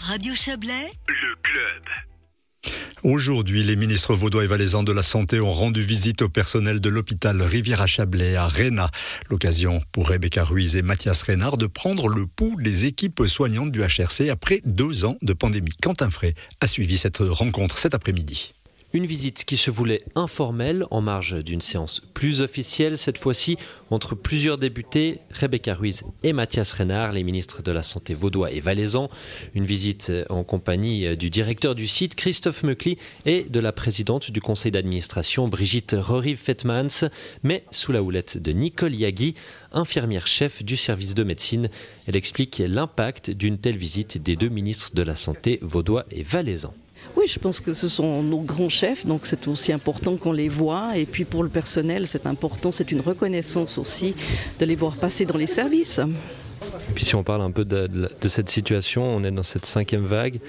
Radio Chablais, le club. Aujourd'hui, les ministres vaudois et valaisans de la Santé ont rendu visite au personnel de l'hôpital Rivière-à-Chablais à Réna. L'occasion pour Rebecca Ruiz et Mathias Reynard de prendre le pouls des équipes soignantes du HRC après deux ans de pandémie. Quentin Frey a suivi cette rencontre cet après-midi. Une visite qui se voulait informelle en marge d'une séance plus officielle, cette fois-ci entre plusieurs députés, Rebecca Ruiz et Mathias Renard, les ministres de la Santé vaudois et valaisans. Une visite en compagnie du directeur du site, Christophe Meucli, et de la présidente du conseil d'administration, Brigitte Roriv-Fetmans, mais sous la houlette de Nicole Yagui, infirmière chef du service de médecine. Elle explique l'impact d'une telle visite des deux ministres de la Santé vaudois et valaisans. Oui, je pense que ce sont nos grands chefs, donc c'est aussi important qu'on les voit. Et puis pour le personnel, c'est important, c'est une reconnaissance aussi de les voir passer dans les services. Et puis si on parle un peu de, cette situation, on est dans cette cinquième vague.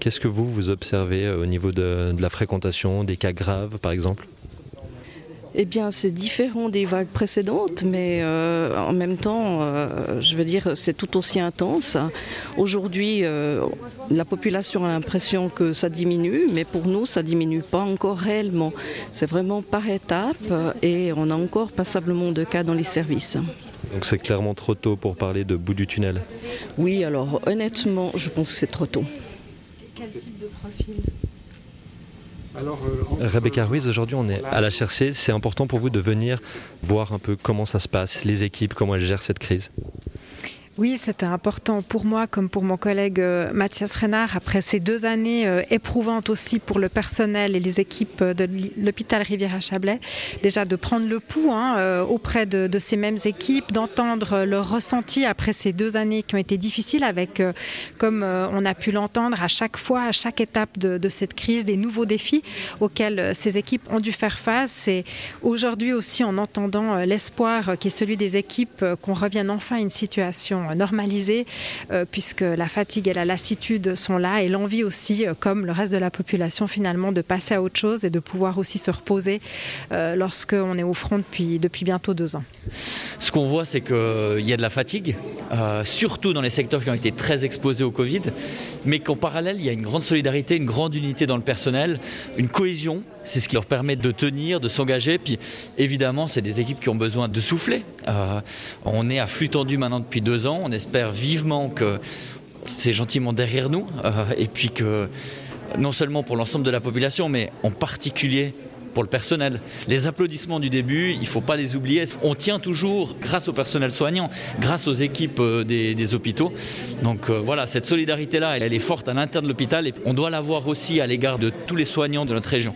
Qu'est-ce que vous, vous observez au niveau de la fréquentation, des cas graves par exemple? Eh bien, c'est différent des vagues précédentes, mais euh, en même temps, euh, je veux dire, c'est tout aussi intense. Aujourd'hui, euh, la population a l'impression que ça diminue, mais pour nous, ça diminue pas encore réellement. C'est vraiment par étapes et on a encore passablement de cas dans les services. Donc c'est clairement trop tôt pour parler de bout du tunnel Oui, alors honnêtement, je pense que c'est trop tôt. Quel type de profil? Alors, euh, Rebecca Ruiz, aujourd'hui on est à la HRC. C'est important pour vous de venir voir un peu comment ça se passe, les équipes, comment elles gèrent cette crise? Oui, c'était important pour moi comme pour mon collègue euh, Mathias Renard, après ces deux années euh, éprouvantes aussi pour le personnel et les équipes de l'hôpital Rivière-à-Chablais, déjà de prendre le pouls hein, euh, auprès de, de, ces mêmes équipes, d'entendre leur ressenti après ces deux années qui ont été difficiles avec, comme on a pu l'entendre, à chaque fois, à chaque étape de, de, cette crise, des nouveaux défis auxquels ces équipes ont dû faire face. Et aujourd'hui aussi, en entendant l'espoir qui est celui des équipes, qu'on revienne enfin à une situation normalisée, euh, puisque la fatigue et la lassitude sont là, et l'envie aussi, euh, comme le reste de la population finalement, de passer à autre chose et de pouvoir aussi se reposer euh, lorsqu'on est au front depuis, depuis bientôt deux ans. Ce qu'on voit, c'est qu'il y a de la fatigue, euh, surtout dans les secteurs qui ont été très exposés au Covid, mais qu'en parallèle, il y a une grande solidarité, une grande unité dans le personnel, une cohésion. C'est ce qui leur permet de tenir, de s'engager. Puis évidemment, c'est des équipes qui ont besoin de souffler. Euh, on est à flux tendu maintenant depuis deux ans. On espère vivement que c'est gentiment derrière nous euh, et puis que non seulement pour l'ensemble de la population, mais en particulier pour le personnel. Les applaudissements du début, il ne faut pas les oublier. On tient toujours grâce au personnel soignant, grâce aux équipes euh, des, hôpitaux. Donc euh, voilà, cette solidarité-là, elle est forte à l'intérieur de l'hôpital et on doit l'avoir aussi à l'égard de tous les soignants de notre région.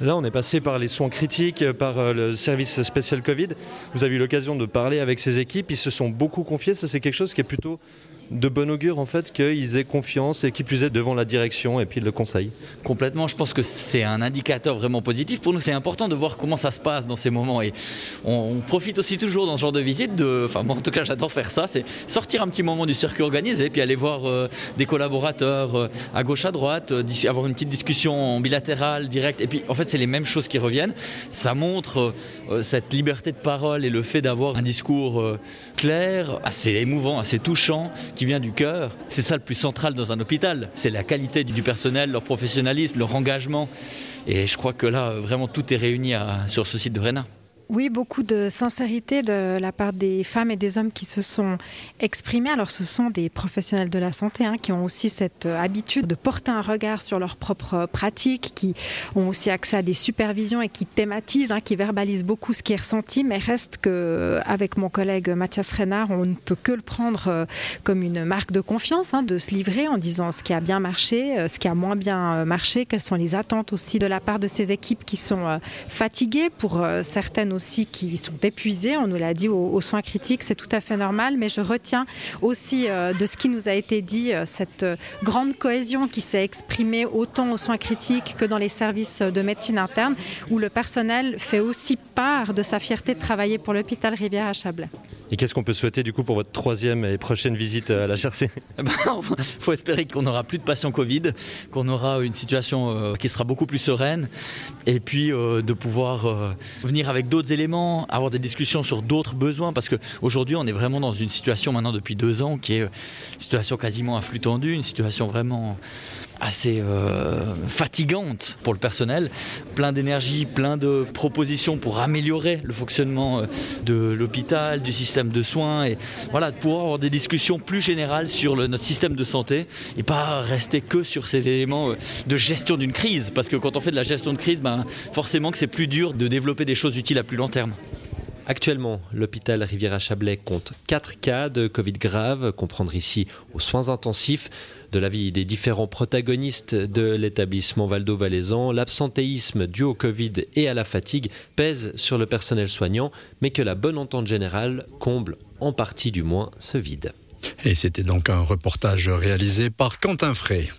Là, on est passé par les soins critiques, par euh, le service spécial Covid. Vous avez eu l'occasion de parler avec ces équipes. Ils se sont beaucoup confiés. Ça, c'est quelque chose qui est plutôt de bon augure en fait qu'ils aient confiance et qui plus est devant la direction et puis le conseil. Complètement, je pense que c'est un indicateur vraiment positif. Pour nous, c'est important de voir comment ça se passe dans ces moments et on, profite aussi toujours dans ce genre de visite de, enfin moi en tout cas j'adore faire ça, c'est sortir un petit moment du circuit organisé et puis aller voir euh, des collaborateurs euh, à gauche à droite, euh, avoir une petite discussion bilatérale, directe et puis en fait c'est les mêmes choses qui reviennent. Ça montre cette liberté de parole et le fait d'avoir un discours clair, assez émouvant, assez touchant qui vient du cœur. C'est ça le plus central dans un hôpital. C'est la qualité du personnel, leur professionnalisme, leur engagement. Et je crois que là, vraiment, tout est réuni sur ce site de Réna. Oui, beaucoup de sincérité de la part des femmes et des hommes qui se sont exprimés. Alors ce sont des professionnels de la santé hein, qui ont aussi cette habitude de porter un regard sur leurs propres pratiques, qui ont aussi accès à des supervisions et qui thématisent, hein, qui verbalisent beaucoup ce qui est ressenti, mais reste que avec mon collègue Mathias Renard, on ne peut que le prendre euh, comme une marque de confiance, hein, de se livrer en disant ce qui a bien marché, euh, ce qui a moins bien marché, quelles sont les attentes aussi de la part de ces équipes qui sont euh, fatiguées pour certaines aussi qui sont épuisés. On nous l'a dit aux, aux, soins critiques, c'est tout à fait normal. Mais je retiens aussi euh, de ce qui nous a été dit, euh, cette euh, grande cohésion qui s'est exprimée autant aux soins critiques que dans les services de médecine interne, où le personnel fait aussi part de sa fierté de travailler pour l'hôpital Rivière à Chablais. Et qu'est-ce qu'on peut souhaiter du coup pour votre troisième et prochaine visite à la GRC Il ben, faut espérer qu'on n'aura plus de patients Covid, qu'on aura une situation euh, qui sera beaucoup plus sereine, et puis euh, de pouvoir euh, venir avec d'autres éléments, avoir des discussions sur d'autres besoins, parce qu'aujourd'hui on est vraiment dans une situation maintenant depuis deux ans qui est une situation quasiment à flux une situation vraiment assez euh, fatigante pour le personnel, plein d'énergie, plein de propositions pour améliorer le fonctionnement euh, de l'hôpital, du système de soins et voilà, de pouvoir avoir des discussions plus générales sur notre système de santé et pas rester que sur ces éléments euh, de gestion d'une crise parce que quand on fait de la gestion de crise, ben, forcément que c'est plus dur de développer des choses utiles à plus long terme. Actuellement, l'hôpital Riviera-Chablais compte 4 cas de Covid grave, comprendre ici aux soins intensifs. De l'avis des différents protagonistes de l'établissement Valdo-Valaisan, l'absentéisme dû au Covid et à la fatigue pèse sur le personnel soignant, mais que la bonne entente générale comble en partie du moins ce vide. Et c'était donc un reportage réalisé par Quentin Frey.